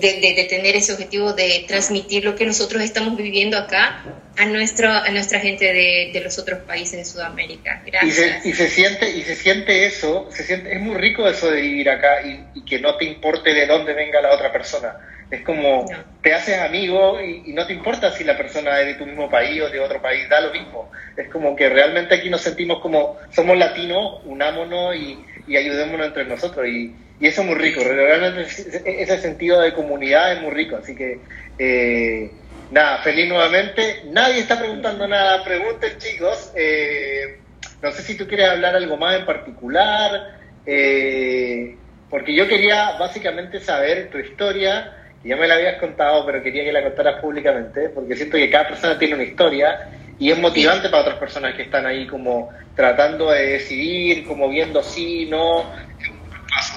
de, tener ese objetivo de transmitir lo que nosotros estamos viviendo acá a, nuestro, a nuestra gente de, de los otros países de Sudamérica. Gracias. Y se, siente, y se siente eso, se siente, es muy rico eso de vivir acá y, que no te importe de dónde venga la otra persona. Es como, te haces amigo y, no te importa si la persona es de tu mismo país o de otro país, da lo mismo. Es como que realmente aquí nos sentimos como, somos latinos, unámonos y, y ayudémonos entre nosotros. Y, y eso es muy rico, realmente ese sentido de comunidad es muy rico, así que eh, nada, feliz nuevamente. Nadie está preguntando nada, pregunten chicos. Eh, no sé si tú quieres hablar algo más en particular, eh, porque yo quería básicamente saber tu historia, que ya me la habías contado, pero quería que la contaras públicamente, porque siento que cada persona tiene una historia y es motivante para otras personas que están ahí como tratando de decidir, como viendo sí, no,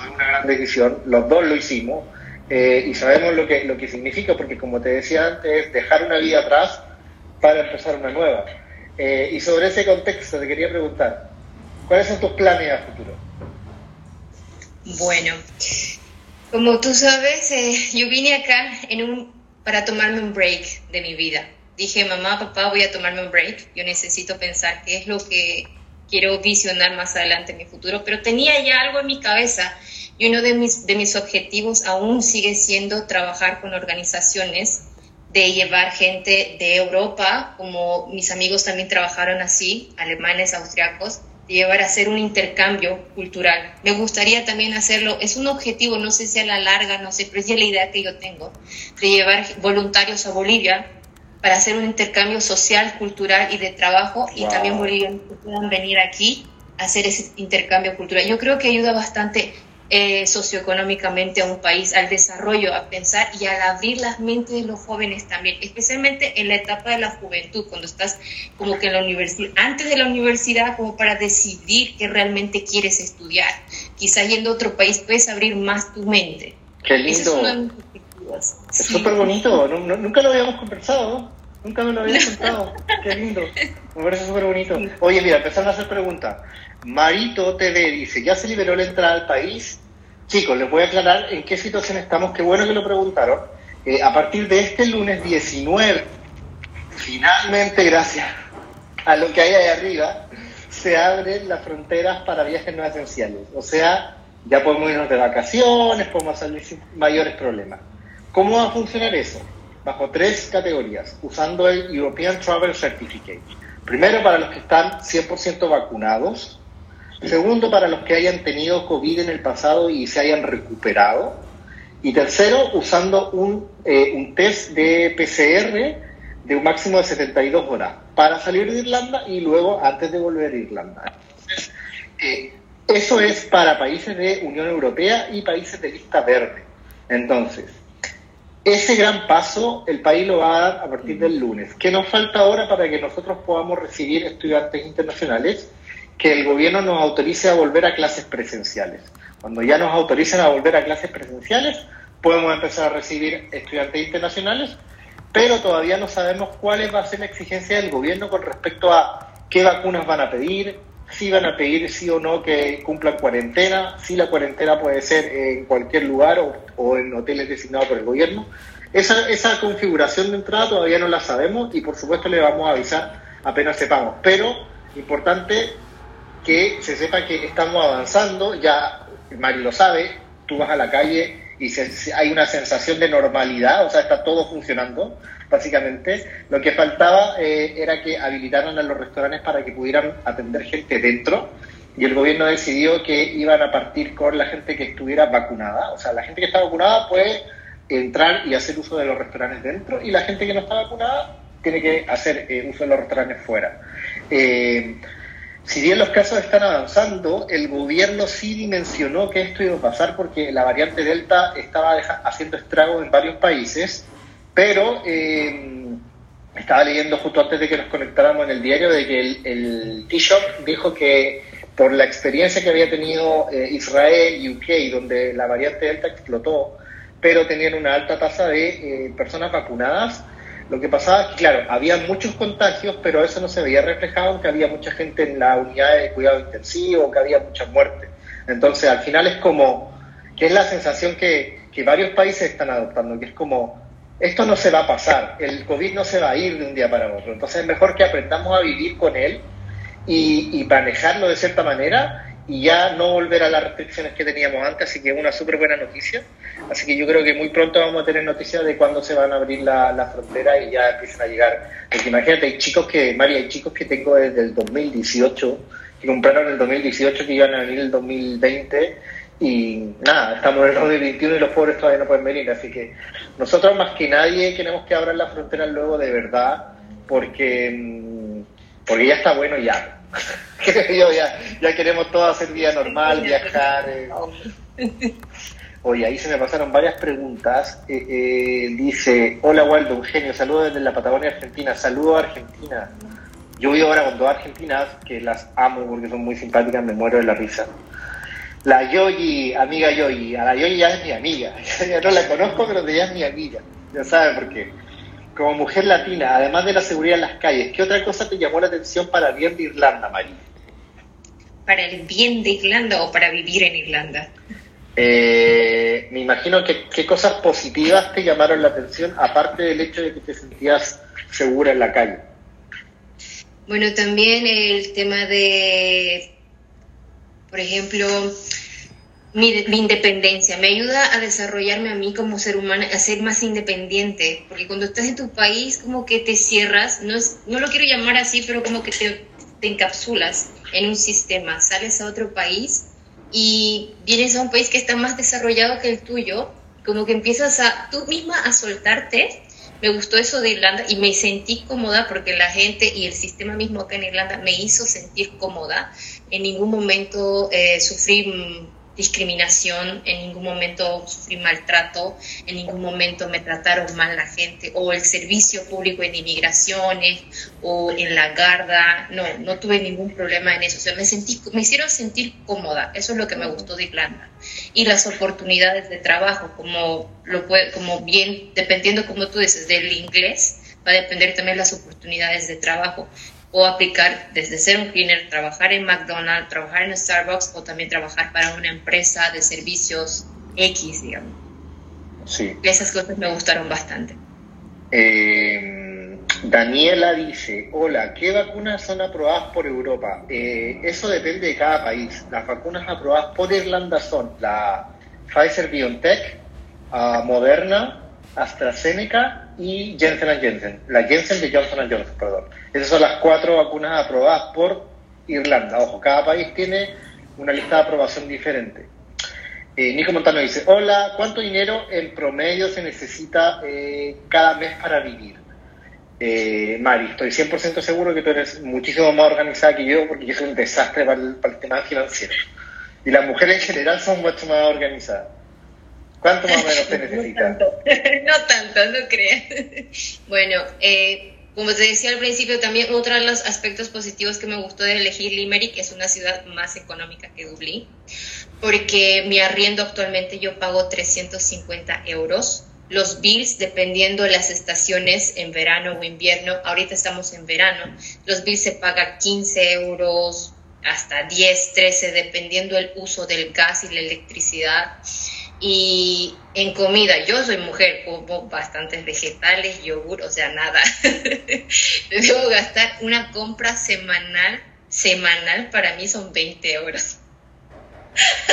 de una gran decisión, los dos lo hicimos eh, y sabemos lo que, lo que significa, porque como te decía antes, dejar una vida atrás para empezar una nueva. Eh, y sobre ese contexto te quería preguntar, ¿cuáles son tus planes a futuro? Bueno, como tú sabes, eh, yo vine acá en un, para tomarme un break de mi vida. Dije, mamá, papá, voy a tomarme un break. Yo necesito pensar qué es lo que quiero visionar más adelante mi futuro, pero tenía ya algo en mi cabeza y uno de mis, de mis objetivos aún sigue siendo trabajar con organizaciones de llevar gente de Europa, como mis amigos también trabajaron así, alemanes, austriacos, de llevar a hacer un intercambio cultural. Me gustaría también hacerlo, es un objetivo, no sé si a la larga, no sé, pero es la idea que yo tengo, de llevar voluntarios a Bolivia para hacer un intercambio social, cultural y de trabajo y también bolivianos que puedan venir aquí a hacer ese intercambio cultural. Yo creo que ayuda bastante eh, socioeconómicamente a un país, al desarrollo, a pensar y al abrir las mentes de los jóvenes también, especialmente en la etapa de la juventud, cuando estás como que en la universidad, antes de la universidad, como para decidir qué realmente quieres estudiar. Quizás yendo a otro país puedes abrir más tu mente. Qué lindo. Es súper bonito, nunca lo habíamos conversado, nunca me lo habías contado. Qué lindo, me parece súper bonito. Oye, mira, empezando a hacer preguntas. Marito TV dice, ¿ya se liberó la entrada al país? Chicos, les voy a aclarar en qué situación estamos, qué bueno que lo preguntaron. Eh, a partir de este lunes 19, finalmente, gracias a lo que hay ahí arriba, se abren las fronteras para viajes no esenciales. O sea, ya podemos irnos de vacaciones, podemos salir sin mayores problemas. ¿Cómo va a funcionar eso? Bajo tres categorías, usando el European Travel Certificate. Primero, para los que están 100% vacunados. Segundo, para los que hayan tenido COVID en el pasado y se hayan recuperado. Y tercero, usando un, eh, un test de PCR de un máximo de 72 horas para salir de Irlanda y luego antes de volver a Irlanda. Entonces, eh, eso es para países de Unión Europea y países de lista verde. Entonces, ese gran paso el país lo va a dar a partir del lunes. ¿Qué nos falta ahora para que nosotros podamos recibir estudiantes internacionales? Que el gobierno nos autorice a volver a clases presenciales. Cuando ya nos autoricen a volver a clases presenciales, podemos empezar a recibir estudiantes internacionales, pero todavía no sabemos cuál va a ser la exigencia del gobierno con respecto a qué vacunas van a pedir, si van a pedir sí o no que cumplan cuarentena, si la cuarentena puede ser en cualquier lugar o, en hoteles designados por el gobierno. Esa, esa configuración de entrada todavía no la sabemos y por supuesto le vamos a avisar apenas sepamos. Pero importante que se sepa que estamos avanzando, ya Mari lo sabe, tú vas a la calle y hay una sensación de normalidad, o sea, está todo funcionando básicamente. Lo que faltaba eh, era que habilitaran a los restaurantes para que pudieran atender gente dentro y el gobierno decidió que iban a partir con la gente que estuviera vacunada. O sea, la gente que está vacunada puede entrar y hacer uso de los restaurantes dentro y la gente que no está vacunada tiene que hacer eh, uso de los restaurantes fuera. Eh, si bien los casos están avanzando, el gobierno sí dimensionó que esto iba a pasar porque la variante Delta estaba haciendo estragos en varios países pero eh, estaba leyendo justo antes de que nos conectáramos en el diario de que el, el Taoiseach dijo que por la experiencia que había tenido eh, Israel y UK, donde la variante Delta explotó, pero tenían una alta tasa de eh, personas vacunadas, lo que pasaba es que, claro, había muchos contagios, pero eso no se veía reflejado en que había mucha gente en la unidad de cuidado intensivo, que había muchas muertes. Entonces, al final es como, que es la sensación que, que varios países están adoptando, que es como, esto no se va a pasar, el COVID no se va a ir de un día para otro, entonces es mejor que aprendamos a vivir con él y, y manejarlo de cierta manera y ya no volver a las restricciones que teníamos antes, así que es una súper buena noticia. Así que yo creo que muy pronto vamos a tener noticias de cuándo se van a abrir las la fronteras y ya empiezan a llegar. Porque imagínate, hay chicos que, María, hay chicos que tengo desde el 2018, que compraron en el 2018, que iban a venir el 2020 y nada, estamos en el 2021 y los pobres todavía no pueden venir, así que nosotros más que nadie queremos que abran las fronteras luego de verdad, porque, mm, porque ya está bueno ya. ya, ya queremos todo hacer vida normal, viajar. Eh. Oye, ahí se me pasaron varias preguntas. Eh, eh, dice, hola Waldo, Eugenio, saludos desde la Patagonia Argentina, saludos a Argentina. Yo vivo ahora con dos argentinas que las amo porque son muy simpáticas, me muero de la risa. La Yoyi, amiga Yoyi, a la Yoyi ya es mi amiga. ya no la conozco, pero ya es mi amiga. Ya sabe por qué como mujer latina, además de la seguridad en las calles, ¿qué otra cosa te llamó la atención para el bien de Irlanda, María? ¿Para el bien de Irlanda o para vivir en Irlanda? Eh, me imagino que qué cosas positivas te llamaron la atención, aparte del hecho de que te sentías segura en la calle. Bueno, también el tema de, por ejemplo, mi, independencia, me ayuda a desarrollarme a mí como ser humano, a ser más independiente, porque cuando estás en tu país como que te cierras, no, es, no lo quiero llamar así, pero como que te, encapsulas en un sistema, sales a otro país y vienes a un país que está más desarrollado que el tuyo, como que empiezas a tú misma a soltarte. Me gustó eso de Irlanda y me sentí cómoda porque la gente y el sistema mismo acá en Irlanda me hizo sentir cómoda. En ningún momento eh, sufrí discriminación, en ningún momento sufrí maltrato, en ningún momento me trataron mal la gente, o el servicio público en inmigraciones, o en la garda, no, no tuve ningún problema en eso, o sea, me, sentí, me hicieron sentir cómoda, eso es lo que me gustó de Irlanda. Y las oportunidades de trabajo, como, lo puede, como bien, dependiendo, como tú dices, del inglés, va a depender también las oportunidades de trabajo o aplicar desde ser un cleaner, trabajar en McDonald's, trabajar en Starbucks o también trabajar para una empresa de servicios X, digamos. Sí. Esas cosas me gustaron bastante. Eh, Daniela dice, hola, ¿qué vacunas son aprobadas por Europa? Eh, eso depende de cada país. Las vacunas aprobadas por Irlanda son la Pfizer BioNTech, uh, Moderna, AstraZeneca y Janssen Janssen. La Janssen de Johnson Johnson, perdón. Esas son las cuatro vacunas aprobadas por Irlanda. Ojo, cada país tiene una lista de aprobación diferente. Eh, Nico Montano dice, hola, ¿cuánto dinero en promedio se necesita eh, cada mes para vivir? Eh, Mari, estoy 100% seguro que tú eres muchísimo más organizada que yo porque yo soy un desastre para el, para el tema financiero. Y las mujeres en general son mucho más organizadas. ¿Cuánto más o menos se necesita? no tanto, no, tanto, no creas. bueno, eh, como te decía al principio, también otro de los aspectos positivos que me gustó de elegir Limerick es una ciudad más económica que Dublín, porque mi arriendo actualmente yo pago 350 euros. Los bills, dependiendo de las estaciones, en verano o invierno, ahorita estamos en verano, los bills se pagan 15 euros, hasta 10, 13, dependiendo del uso del gas y la electricidad. Y en comida, yo soy mujer, como bastantes vegetales, yogur, o sea, nada. Debo gastar una compra semanal, semanal para mí son 20 euros.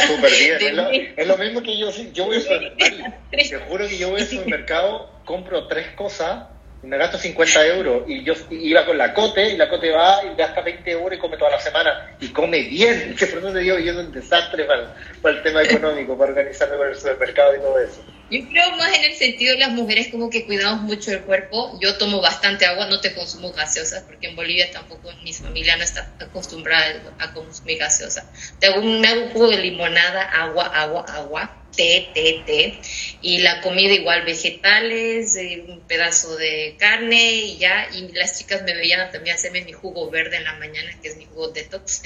Súper bien, es lo, mismo que yo, yo voy al supermercado, te juro que yo voy al supermercado, compro tres cosas me gasto 50 euros y yo iba con la cote y la cote va y gasta 20 euros y come toda la semana y come bien. Que por eso te digo, yo es un desastre para, para, el tema económico, para organizarme con el supermercado y todo eso. Yo creo más en el sentido de las mujeres como que cuidamos mucho el cuerpo. Yo tomo bastante agua, no te consumo gaseosas porque en Bolivia tampoco mi familia no está acostumbrada a consumir gaseosas. Te hago un, me jugo de limonada, agua, agua, agua té, té, té. Y la comida igual, vegetales, eh, un pedazo de carne y ya. Y las chicas me veían también hacerme mi jugo verde en la mañana, que es mi jugo detox.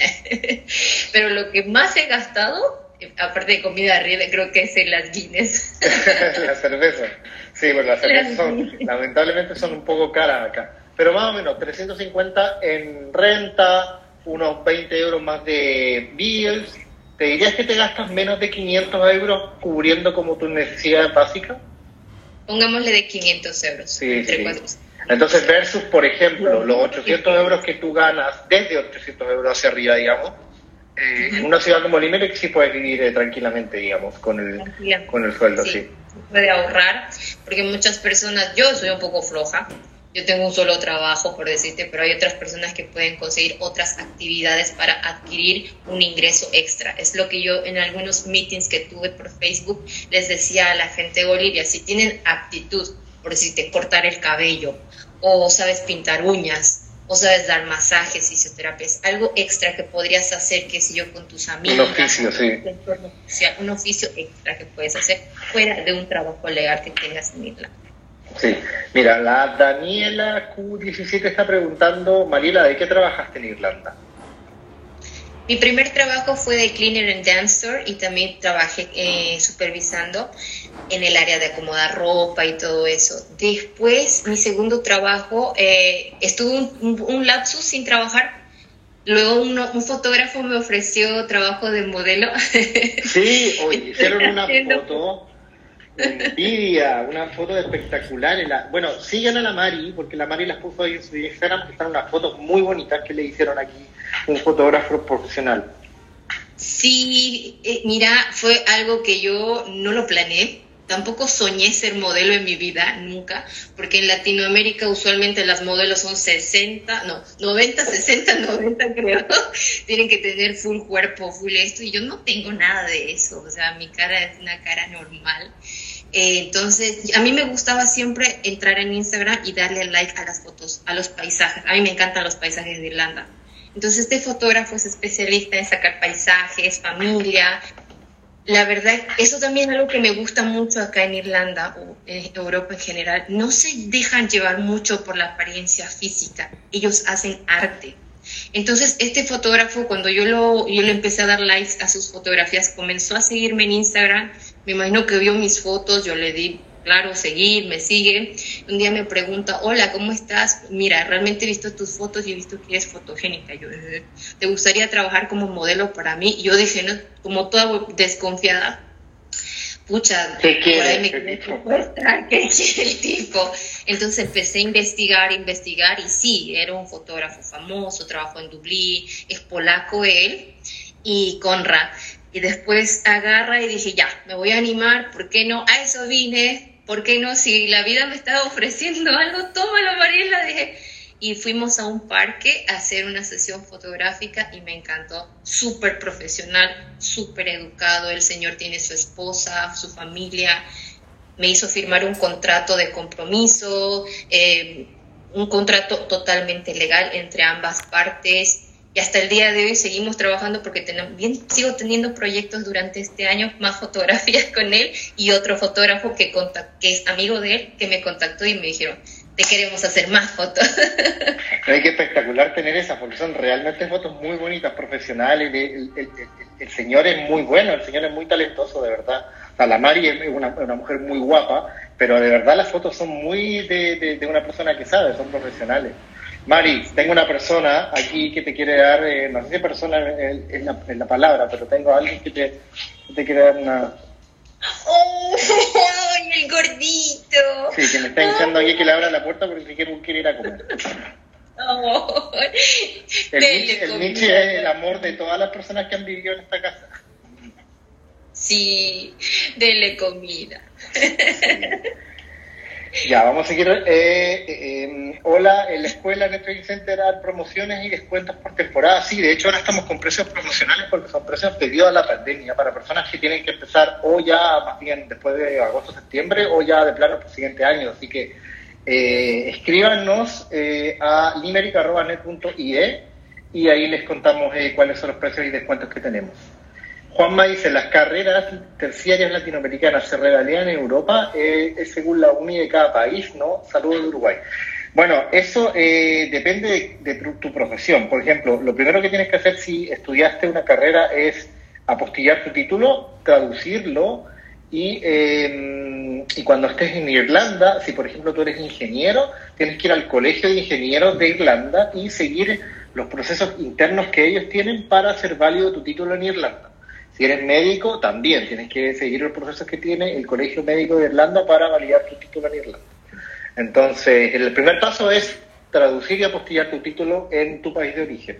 Pero lo que más he gastado, aparte de comida arriba, creo que es en las Guinness. la cerveza. Sí, bueno, las cervezas son, lamentablemente son un poco caras acá. Pero más o menos, 350 en renta, unos 20 euros más de bills, ¿te dirías que te gastas menos de 500 euros cubriendo como tus necesidades básicas? Pongámosle de 500 euros. Sí, sí. Entonces, versus, por ejemplo, los 800 euros que tú ganas, desde 800 euros hacia arriba, digamos, eh, en una ciudad como Limerick sí puedes vivir eh, tranquilamente, digamos, con el, con el sueldo, sí. Puede ahorrar, porque muchas personas, yo soy un poco floja, yo tengo un solo trabajo, por decirte, pero hay otras personas que pueden conseguir otras actividades para adquirir un ingreso extra. Es lo que yo en algunos meetings que tuve por Facebook les decía a la gente de Bolivia, si tienen aptitud, por decirte, cortar el cabello, o sabes pintar uñas, o sabes dar masajes, fisioterapias, algo extra que podrías hacer, que si yo, con tus amigos. Un oficio, sí. Un oficio extra que puedes hacer fuera de un trabajo legal que tengas en Irlanda. Sí, mira, la Daniela Q17 está preguntando, Mariela, ¿de qué trabajaste en Irlanda? Mi primer trabajo fue de cleaner and dancer y también trabajé eh, supervisando en el área de acomodar ropa y todo eso. Después, mi segundo trabajo, eh, estuve un, lapsus sin trabajar. Luego un fotógrafo me ofreció trabajo de modelo. Sí, oye, hicieron una foto envidia, una foto espectacular. bueno, sigan a la Mari, porque la Mari las puso ahí en su Instagram, que están unas fotos muy bonitas que le hicieron aquí un fotógrafo profesional. Sí, eh, mira, fue algo que yo no lo planeé. Tampoco soñé ser modelo en mi vida, nunca, porque en Latinoamérica usualmente las modelos son 60, no, 90, 60, 90 creo. Tienen que tener full cuerpo, full esto, y yo no tengo nada de eso. O sea, mi cara es una cara normal. Eh, entonces, a mí me gustaba siempre entrar en Instagram y darle like a las fotos, a los paisajes. A mí me encantan los paisajes de Irlanda. Entonces, este fotógrafo es especialista en sacar paisajes, familia. La verdad, eso también es algo que me gusta mucho acá en Irlanda o en Europa en general. No se dejan llevar mucho por la apariencia física. Ellos hacen arte. Entonces, este fotógrafo, cuando yo, lo, yo le empecé a dar likes a sus fotografías, comenzó a seguirme en Instagram me imagino que vio mis fotos, yo le di, claro, seguir, me sigue. Un día me pregunta, hola, ¿cómo estás? Mira, realmente he visto tus fotos y he visto que eres fotogénica. Yo, eh, ¿te gustaría trabajar como modelo para mí? Y yo dije, no, como toda desconfiada, pucha, ¿Qué por ahí me ¿qué quiere el tipo? Entonces empecé a investigar, investigar, y sí, era un fotógrafo famoso, trabajó en Dublín, es polaco él, y Conra. Y después agarra y dije, ya, me voy a animar, ¿por qué no? A eso vine, ¿por qué no? Si la vida me estaba ofreciendo algo, tómalo, Mariela, dije. Y fuimos a un parque a hacer una sesión fotográfica y me encantó. Súper profesional, súper educado. El señor tiene su esposa, su familia. Me hizo firmar un contrato de compromiso, eh, un contrato totalmente legal entre ambas partes y hasta el día de hoy seguimos trabajando porque tenemos, sigo teniendo proyectos durante este año, más fotografías con él y otro fotógrafo que, que es amigo de él que me contactó y me dijeron, te queremos hacer más fotos. Hay que espectacular tener esas porque son realmente fotos muy bonitas, profesionales. El, señor es muy bueno, el señor es muy talentoso, de verdad. La Mari es una, mujer muy guapa, pero de verdad las fotos son muy de una persona que sabe, son profesionales. Mari, tengo una persona aquí que te quiere dar, eh, no sé si persona es la, palabra, pero tengo a alguien que te, quiere dar una... ¡Oh, el gordito! Sí, que me está diciendo aquí que le abra la puerta porque quiere, quiere ir a comer. Oh, el, Nietzsche, es el amor de todas las personas que han vivido en esta casa. Sí, dele comida. Ya, vamos a seguir. Eh, eh, hola, en la escuela en Trading Center dar promociones y descuentos por temporada. Sí, de hecho ahora estamos con precios promocionales porque son precios debido a la pandemia para personas que tienen que empezar o ya más bien después de agosto, septiembre o ya de plano para el siguiente año. Así que eh, escríbanos eh, a limerick.net.ie y ahí les contamos cuáles son los precios y descuentos que tenemos. Juanma dice, las carreras terciarias latinoamericanas se regalean en Europa, eh, es según la UNI de cada país, ¿no? Saludos de Uruguay. Bueno, eso eh, depende de, tu, profesión. Por ejemplo, lo primero que tienes que hacer si estudiaste una carrera es apostillar tu título, traducirlo y, em, y cuando estés en Irlanda, si por ejemplo tú eres ingeniero, tienes que ir al Colegio de Ingenieros de Irlanda y seguir los procesos internos que ellos tienen para hacer válido tu título en Irlanda. Si eres médico, también tienes que seguir los procesos que tiene el Colegio Médico de Irlanda para validar tu título en Irlanda. Entonces, el primer paso es traducir y apostillar tu título en tu país de origen.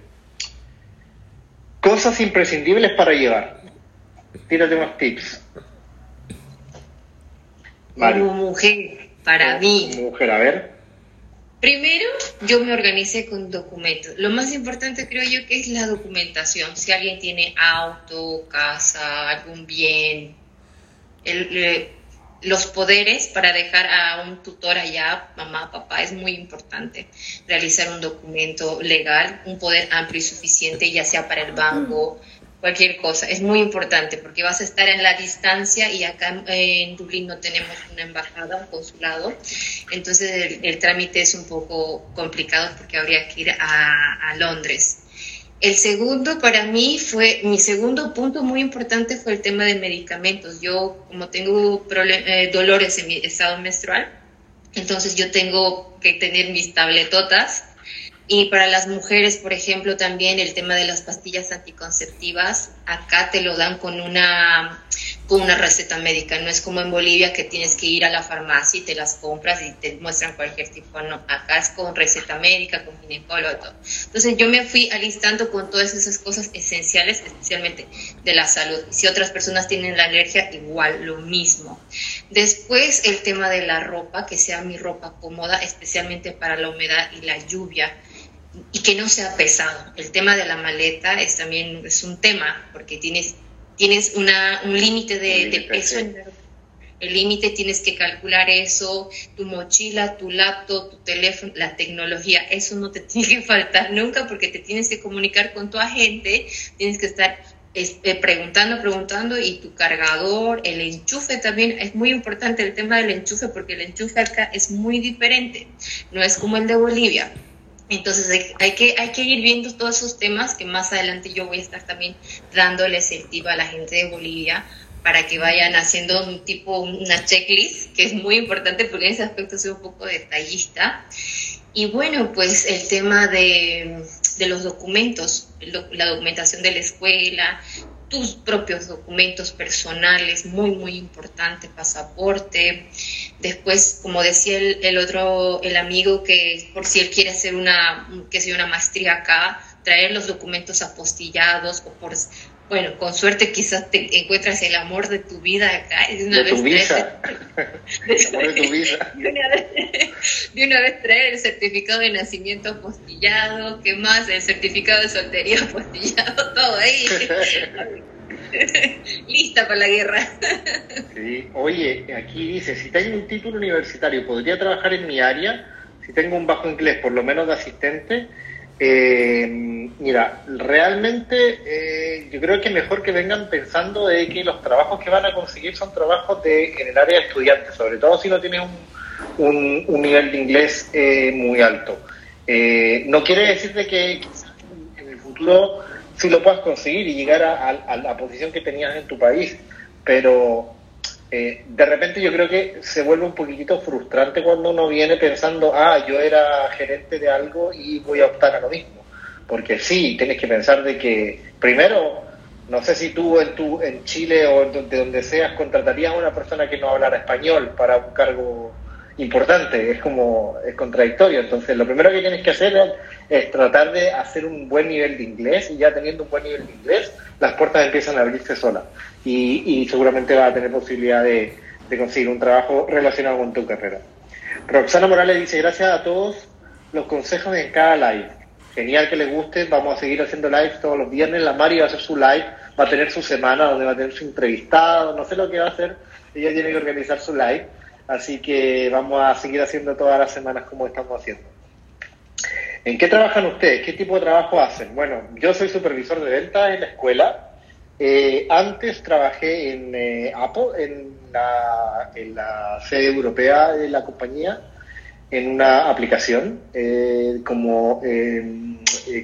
Cosas imprescindibles para llevar. Tírate unos tips. Como mujer, para mí. Mujer, a ver. Primero, yo me organicé con documentos. Lo más importante creo yo que es la documentación. Si alguien tiene auto, casa, algún bien, los poderes para dejar a un tutor allá, mamá, papá, es muy importante. Realizar un documento legal, un poder amplio y suficiente, ya sea para el banco, cualquier cosa. Es muy importante porque vas a estar en la distancia y acá en Dublín no tenemos una embajada, un consulado. Entonces el, trámite es un poco complicado porque habría que ir a, Londres. El segundo para mí fue, mi segundo punto muy importante fue el tema de medicamentos. Yo como tengo eh, dolores en mi estado menstrual, entonces yo tengo que tener mis tabletotas y para las mujeres, por ejemplo, también el tema de las pastillas anticonceptivas, acá te lo dan con una, con una receta médica. No es como en Bolivia que tienes que ir a la farmacia y te las compras y te muestran cualquier tipo. No, acá es con receta médica, con ginecólogo, todo. Entonces yo me fui alistando con todas esas cosas esenciales, especialmente de la salud. Si otras personas tienen la alergia, igual, lo mismo. Después el tema de la ropa, que sea mi ropa cómoda, especialmente para la humedad y la lluvia y que no sea pesado. El tema de la maleta es también es un tema porque tienes, tienes una, un límite de, peso. el límite tienes que calcular eso, tu mochila, tu laptop, tu teléfono, la tecnología, eso no te tiene que faltar nunca porque te tienes que comunicar con tu agente, tienes que estar eh, preguntando, preguntando y tu cargador, el enchufe también, es muy importante el tema del enchufe porque el enchufe acá es muy diferente, no es como el de Bolivia. Entonces hay, que, hay que ir viendo todos esos temas que más adelante yo voy a estar también dándoles el tip a la gente de Bolivia para que vayan haciendo un tipo, una checklist, que es muy importante porque en ese aspecto soy un poco detallista. Y bueno, pues el tema de, de los documentos, la documentación de la escuela, tus propios documentos personales, muy, muy importante, pasaporte. Después, como decía el, otro, el amigo, que por si él quiere hacer una, que sea una maestría acá, traer los documentos apostillados o por bueno, con suerte quizás te encuentras el amor de tu vida acá. De, una vez tu vida. el amor de tu vida. De una, vez, traer el certificado de nacimiento apostillado, ¿qué más? El certificado de soltería apostillado, todo ahí. Lista para la guerra. sí. Oye, aquí dice, si tengo un título universitario, ¿podría trabajar en mi área? Si tengo un bajo inglés, por lo menos de asistente, eh, mira, realmente eh, yo creo que mejor que vengan pensando de que los trabajos que van a conseguir son trabajos de, en el área de estudiantes, sobre todo si no tienes un, un, nivel de inglés eh, muy alto. Eh, no quiere decir de que en el futuro sí lo puedas conseguir y llegar a la posición que tenías en tu país, pero eh, de repente yo creo que se vuelve un poquitito frustrante cuando uno viene pensando, ah, yo era gerente de algo y voy a optar a lo mismo. Porque sí, tienes que pensar de que, primero, no sé si tú en, tu, en Chile o de donde seas contratarías a una persona que no hablara español para un cargo importante, es como, es contradictorio. Entonces, lo primero que tienes que hacer es, tratar de hacer un buen nivel de inglés y ya teniendo un buen nivel de inglés, las puertas empiezan a abrirse solas y, seguramente vas a tener posibilidad de, conseguir un trabajo relacionado con tu carrera. Roxana Morales dice, gracias a todos los consejos en cada live. Genial que les guste, vamos a seguir haciendo live todos los viernes. La Mari va a hacer su live, va a tener su semana donde va a tener su entrevistado, no sé lo que va a hacer, ella tiene que organizar su live Así que vamos a seguir haciendo todas las semanas como estamos haciendo. ¿En qué trabajan ustedes? ¿Qué tipo de trabajo hacen? Bueno, yo soy supervisor de ventas en la escuela. Eh, antes trabajé en eh, Apple, en la, en la, sede europea de la compañía, en una aplicación eh, como,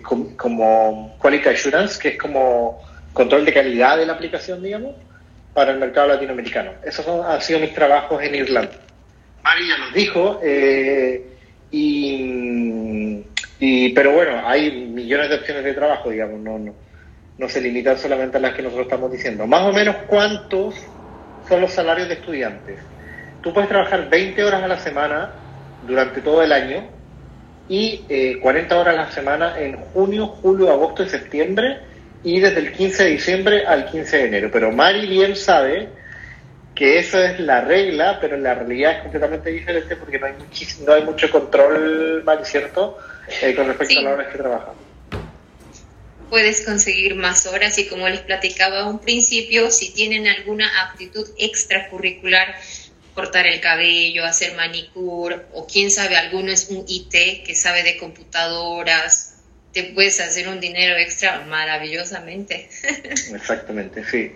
como, como Quality Assurance, que es como control de calidad de la aplicación, digamos para el mercado latinoamericano. Esos han sido mis trabajos en Irlanda. Mari ya nos dijo, eh, y, pero bueno, hay millones de opciones de trabajo, digamos, no, no, no se limitan solamente a las que nosotros estamos diciendo. Más o menos, ¿cuántos son los salarios de estudiantes? Tú puedes trabajar 20 horas a la semana durante todo el año y 40 eh, horas a la semana en junio, julio, agosto y septiembre y desde el 15 de diciembre al 15 de enero. Pero Mari bien sabe que eso es la regla, pero la realidad es completamente diferente porque no hay, no hay mucho control, Mari, ¿cierto? Eh, con respecto a las horas que trabajan. Puedes conseguir más horas y como les platicaba a un principio, si tienen alguna aptitud extracurricular, cortar el cabello, hacer manicure o quién sabe, alguno es un IT que sabe de computadoras, te puedes hacer un dinero extra maravillosamente. Exactamente, sí.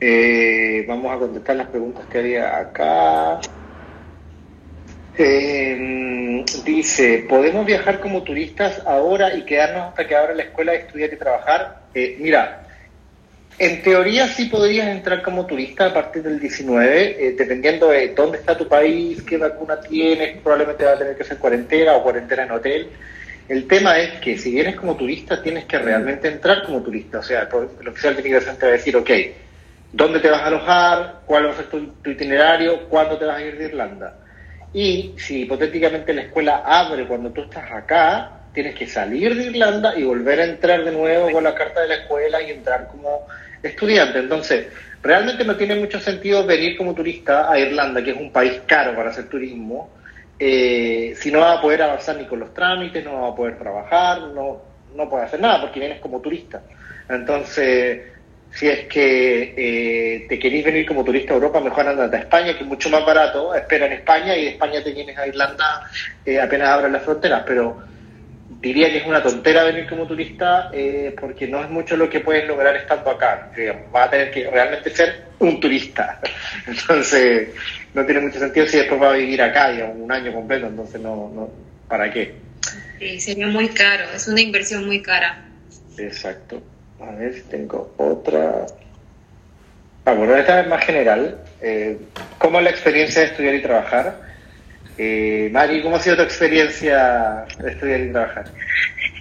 Eh, vamos a contestar las preguntas que había acá. Eh, dice, ¿podemos viajar como turistas ahora y quedarnos hasta que abra la escuela estudiar y trabajar? Eh, mira, en teoría sí podrías entrar como turista a partir del 19, dependiendo de dónde está tu país, qué vacuna tienes, probablemente va a tener que ser cuarentena o cuarentena en hotel. El tema es que si vienes como turista tienes que realmente entrar como turista. O sea, el oficial de migración te va a decir, ok, ¿dónde te vas a alojar? ¿Cuál va a ser tu, itinerario? ¿Cuándo te vas a ir de Irlanda? Y si hipotéticamente la escuela abre cuando tú estás acá, tienes que salir de Irlanda y volver a entrar de nuevo con la carta de la escuela y entrar como estudiante. Entonces, realmente no tiene mucho sentido venir como turista a Irlanda, que es un país caro para hacer turismo, eh, si no va a poder avanzar ni con los trámites, no va a poder trabajar, no, no puede hacer nada porque vienes como turista. Entonces, si es que eh, te queréis venir como turista a Europa, mejor andate a España, que es mucho más barato, espera en España y de España te vienes a Irlanda eh, apenas abran las fronteras, pero diría que es una tontera venir como turista eh, porque no es mucho lo que puedes lograr estando acá. va a tener que realmente ser un turista. Entonces, no tiene mucho sentido si después va a vivir acá, digamos, un año completo. Entonces, no, no ¿para qué? Sí, sería muy caro. Es una inversión muy cara. Exacto. A ver si tengo otra. Ah, bueno, esta es más general. Eh, ¿Cómo es la experiencia de estudiar y trabajar? Eh, Mari, ¿cómo ha sido tu experiencia de estudiar y trabajar?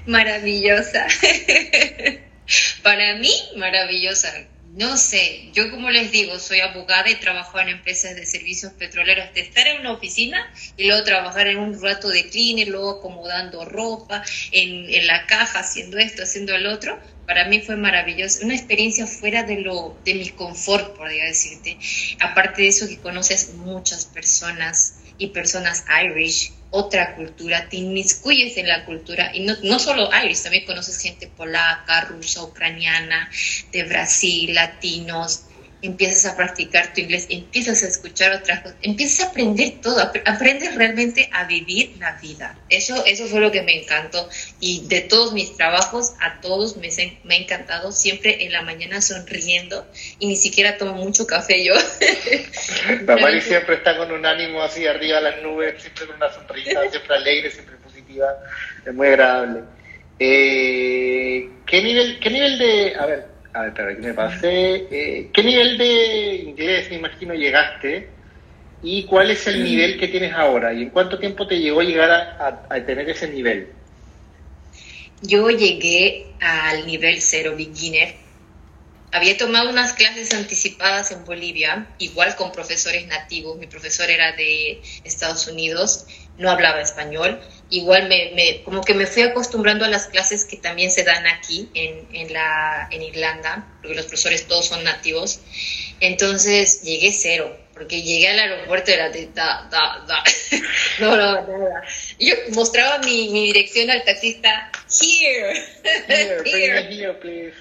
Maravillosa. Para mí, maravillosa. No sé, yo como les digo, soy abogada y trabajo en empresas de servicios petroleros, de estar en una oficina y luego trabajar en un rato de cleaner, luego acomodando ropa, en, en la caja, haciendo esto, haciendo el otro, para mí fue maravilloso, una experiencia fuera de lo de mi confort, podría decirte. Aparte de eso que conoces muchas personas, y personas Irish, otra cultura, te inmiscuyes en la cultura y no, no solo Irish, también conoces gente polaca, rusa, ucraniana, de Brasil, latinos, empiezas a practicar tu inglés, empiezas a escuchar otras cosas, empiezas a aprender todo, aprendes realmente a vivir la vida. Eso, eso fue lo que me encantó y de todos mis trabajos, a todos me, me ha encantado, siempre en la mañana sonriendo y ni siquiera tomo mucho café yo. La siempre está con un ánimo así arriba de las nubes, siempre con una sonrisa, siempre alegre, siempre positiva, es muy agradable. Eh, ¿qué, nivel, ¿Qué nivel de, a ver, a ver, espera, que me pasé. Eh, ¿Qué nivel de inglés, me imagino, llegaste? ¿Y cuál es el nivel que tienes ahora? ¿Y en cuánto tiempo te llegó a llegar a, tener ese nivel? Yo llegué al nivel cero beginner. Había tomado unas clases anticipadas en Bolivia, igual con profesores nativos. Mi profesor era de Estados Unidos, no hablaba español igual me, como que me fui acostumbrando a las clases que también se dan aquí en, en, la, en Irlanda, porque los profesores todos son nativos. Entonces llegué cero, porque llegué al aeropuerto y era de da, da, da. no, no, nada. Yo mostraba mi, mi dirección al taxista, here. Here, here. here please.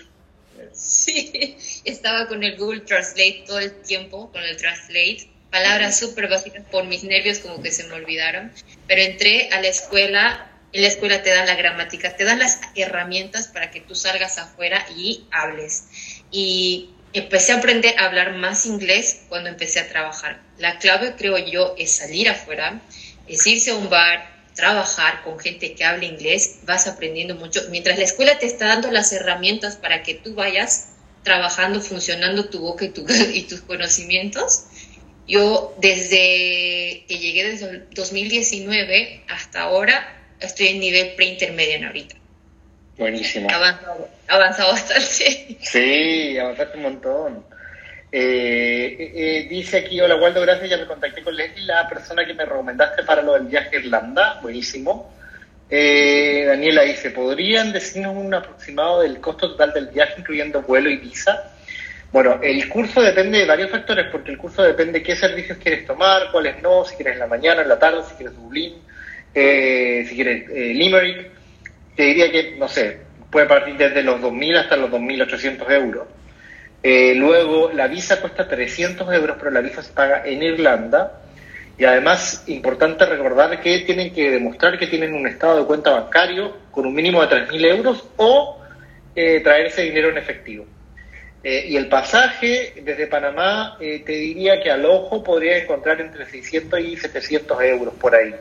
Sí, estaba con el Google Translate todo el tiempo, con el Translate palabras súper básicas por mis nervios como que se me olvidaron, pero entré a la escuela, y la escuela te da la gramática, te dan las herramientas para que tú salgas afuera y hables. Y empecé a aprender a hablar más inglés cuando empecé a trabajar. La clave, creo yo, es salir afuera, es irse a un bar, trabajar con gente que hable inglés, vas aprendiendo mucho. Mientras la escuela te está dando las herramientas para que tú vayas trabajando, funcionando tu boca y, y tus conocimientos, yo desde que llegué desde el 2019 hasta ahora estoy en nivel pre-intermedio ahorita. Buenísimo. Avanzado, bastante. Sí, avanzaste un montón. Eh, eh, eh, dice aquí, hola Waldo, gracias, ya me contacté con Leslie, la persona que me recomendaste para lo del viaje a Irlanda, buenísimo. Daniela dice, ¿podrían decirnos un aproximado del costo total del viaje, incluyendo vuelo y visa? Bueno, el curso depende de varios factores, porque el curso depende de qué servicios quieres tomar, cuáles no, si quieres en la mañana, en la tarde, si quieres Dublín, si quieres Limerick. Te diría que, no sé, puede partir desde los 2.000 hasta los 2.800 euros. Eh, luego, la visa cuesta 300 euros, pero la visa se paga en Irlanda. Y además, importante recordar que tienen que demostrar que tienen un estado de cuenta bancario con un mínimo de 3.000 euros o eh, traerse dinero en efectivo. Eh, y el pasaje desde Panamá, te diría que al ojo podría encontrar entre 600 y 700 euros por ahí.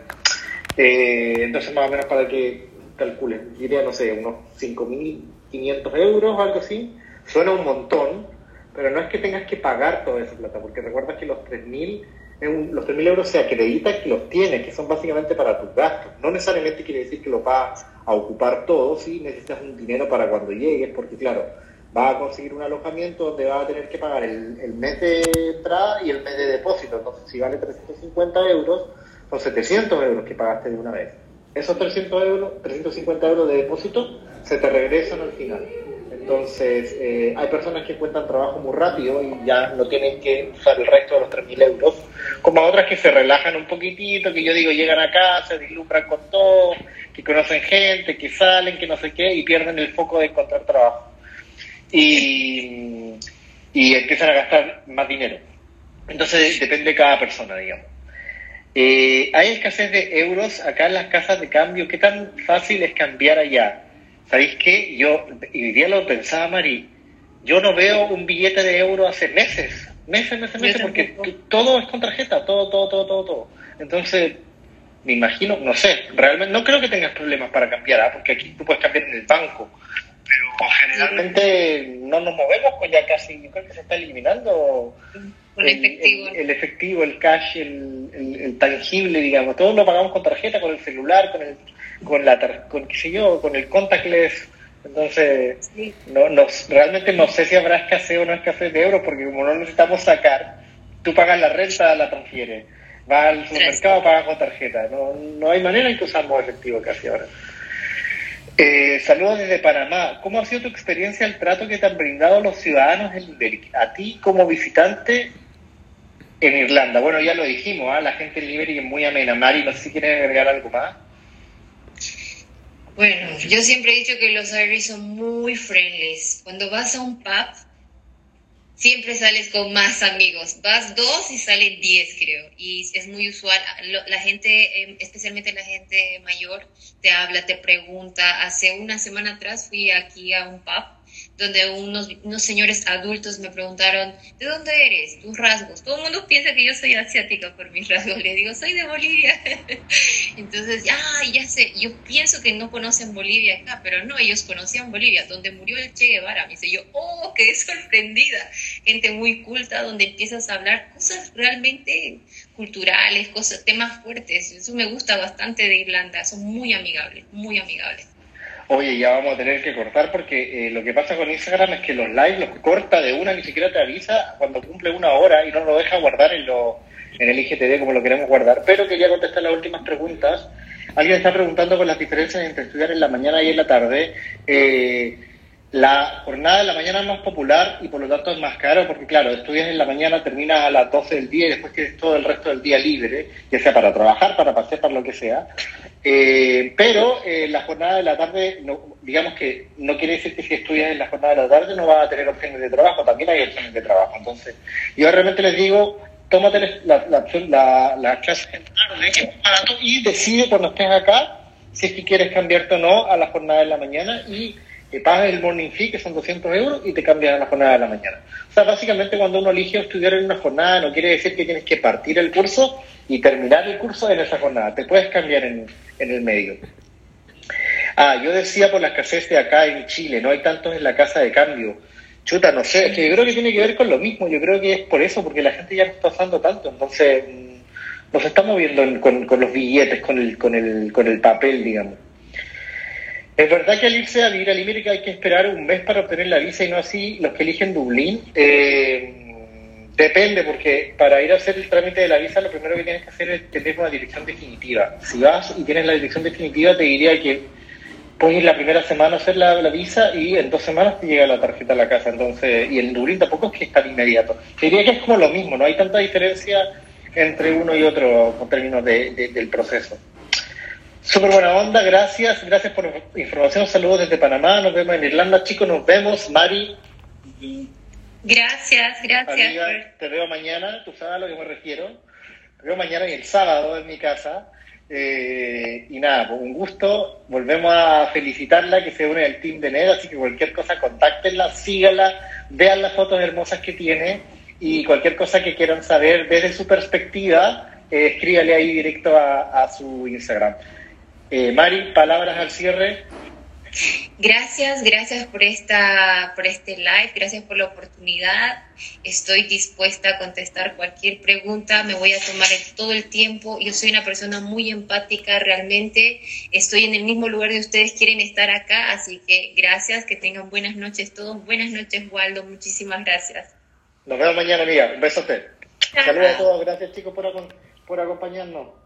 entonces, más o menos para que calculen, diría, no sé, unos 5.500 euros o algo así. Suena un montón, pero no es que tengas que pagar toda esa plata, porque recuerda que los 3.000 los 3.000 euros se acreditan que los tienes, que son básicamente para tus gastos. No necesariamente quiere decir que lo vas a ocupar todo, si necesitas un dinero para cuando llegues, porque claro, vas a conseguir un alojamiento donde vas a tener que pagar el, mes de entrada y el mes de depósito. Entonces, si vale 350 euros, son 700 euros que pagaste de una vez. Esos 300 euros, 350 euros de depósito se te regresan al final. Entonces, eh, hay personas que encuentran trabajo muy rápido y ya no tienen que usar el resto de los 3.000 euros, como otras que se relajan un poquitito, que yo digo, llegan a se dislumbran con todo, que conocen gente, que salen, que no sé qué, y pierden el foco de encontrar trabajo. Y, y empiezan a gastar más dinero. Entonces, depende de cada persona, digamos. Eh, hay escasez de euros acá en las casas de cambio. ¿Qué tan fácil es cambiar allá? ¿Sabéis qué? Yo, y hoy día lo pensaba, Mari, yo no veo un billete de euro hace meses, meses, meses, meses, porque todo es con tarjeta, todo, todo, todo, todo, todo. Entonces, me imagino, no sé, realmente no creo que tengas problemas para cambiar, ¿ah? porque aquí tú puedes cambiar en el banco, pero generalmente no nos movemos, pues ya casi, yo creo que se está eliminando el, efectivo. El, efectivo, el cash, el, el, tangible, digamos, todos lo pagamos con tarjeta, con el celular, con el con la con qué sé yo, con el contactless. Entonces, no, no, realmente no sé si habrá escasez o no escasez de euros, porque como no necesitamos sacar, tú pagas la renta, la transfieres. Vas al supermercado, pagas con tarjeta. No, no hay manera en que usamos efectivo casi ahora. Eh, saludos desde Panamá. ¿Cómo ha sido tu experiencia, el trato que te han brindado los ciudadanos en A ti como visitante en Irlanda. Bueno, ya lo dijimos, ¿ah? la gente en Liberty es muy amena. Mari, no sé si quieres agregar algo más. Bueno, yo siempre he dicho que los Irish son muy friendly. Cuando vas a un pub, siempre sales con más amigos. Vas dos y salen diez, creo. Y es muy usual. La gente, em, especialmente la gente mayor, te habla, te pregunta. Hace una semana atrás fui aquí a un pub donde unos, unos señores adultos me preguntaron, ¿de dónde eres? Tus rasgos. Todo el mundo piensa que yo soy asiática por mis rasgos. Le digo, soy de Bolivia. Entonces, ah, ya sé, yo pienso que no conocen Bolivia acá, pero no, ellos conocían Bolivia, donde murió el Che Guevara. Me dice yo, oh, qué sorprendida. Gente muy culta, donde empiezas a hablar cosas realmente culturales, cosas, temas fuertes. Eso me gusta bastante de Irlanda. Son muy amigables, muy amigables oye, ya vamos a tener que cortar porque eh, lo que pasa con Instagram es que los lives los corta de una, ni siquiera te avisa cuando cumple una hora y no lo deja guardar en, lo, en el IGTV como lo queremos guardar. Pero quería contestar las últimas preguntas. Alguien está preguntando con las diferencias entre estudiar en la mañana y en la tarde. Eh, la jornada de la mañana es más popular y por lo tanto es más caro porque, claro, estudias en la mañana, terminas a las 12 del día y después tienes todo el resto del día libre, ya sea para trabajar, para pasear, para lo que sea. Eh, pero eh, la jornada de la tarde, no, digamos que no quiere decir que si estudias en la jornada de la tarde no vas a tener opciones de trabajo, también hay opciones de trabajo. Entonces, yo realmente les digo, tómate la, la, la, la clase en tarde, y decide cuando estés acá si es que quieres cambiarte o no a la jornada de la mañana y que pagas el morning fee, que son 200 euros, y te cambias a la jornada de la mañana. O sea, básicamente cuando uno elige estudiar en una jornada, no quiere decir que tienes que partir el curso y terminar el curso en esa jornada. Te puedes cambiar en, en el medio. Ah, yo decía por la escasez de acá en Chile, no hay tantos en la casa de cambio. Chuta, no sé, es que yo creo que tiene que ver con lo mismo, yo creo que es por eso, porque la gente ya no está usando tanto, entonces mm, nos está moviendo con, con los billetes, con el, con, el, con el papel, digamos. ¿Es verdad que al irse a vivir a Limerick hay que esperar un mes para obtener la visa y no así los que eligen Dublín? Eh, depende, porque para ir a hacer el trámite de la visa lo primero que tienes que hacer es tener una dirección definitiva. Si vas y tienes la dirección definitiva, te diría que puedes ir la primera semana a hacer la, visa y en dos semanas te llega la tarjeta a la casa. Entonces, y en Dublín tampoco es que es tan inmediato. Te diría que es como lo mismo, no hay tanta diferencia entre uno y otro con términos del proceso. Súper buena onda, gracias, gracias por la información, saludos desde Panamá, nos vemos en Irlanda, chicos, nos vemos, Mari. Gracias, gracias. te veo mañana, tú sabes a lo que me refiero, te veo mañana y el sábado en mi casa. Eh, y nada, pues un gusto, volvemos a felicitarla, que se une al team de NED, así que cualquier cosa, contáctenla, síganla, vean las fotos hermosas que tiene y cualquier cosa que quieran saber desde su perspectiva, eh, escríbale ahí directo a su Instagram. Eh, Mari, palabras al cierre. Gracias, gracias por esta, por este live, gracias por la oportunidad. Estoy dispuesta a contestar cualquier pregunta, me voy a tomar todo el tiempo. Yo soy una persona muy empática, realmente estoy en el mismo lugar de ustedes quieren estar acá, así que gracias, que tengan buenas noches todos. Buenas noches, Waldo, muchísimas gracias. Nos vemos mañana, amiga. Un besote. Saludos a todos, gracias chicos por, por acompañarnos.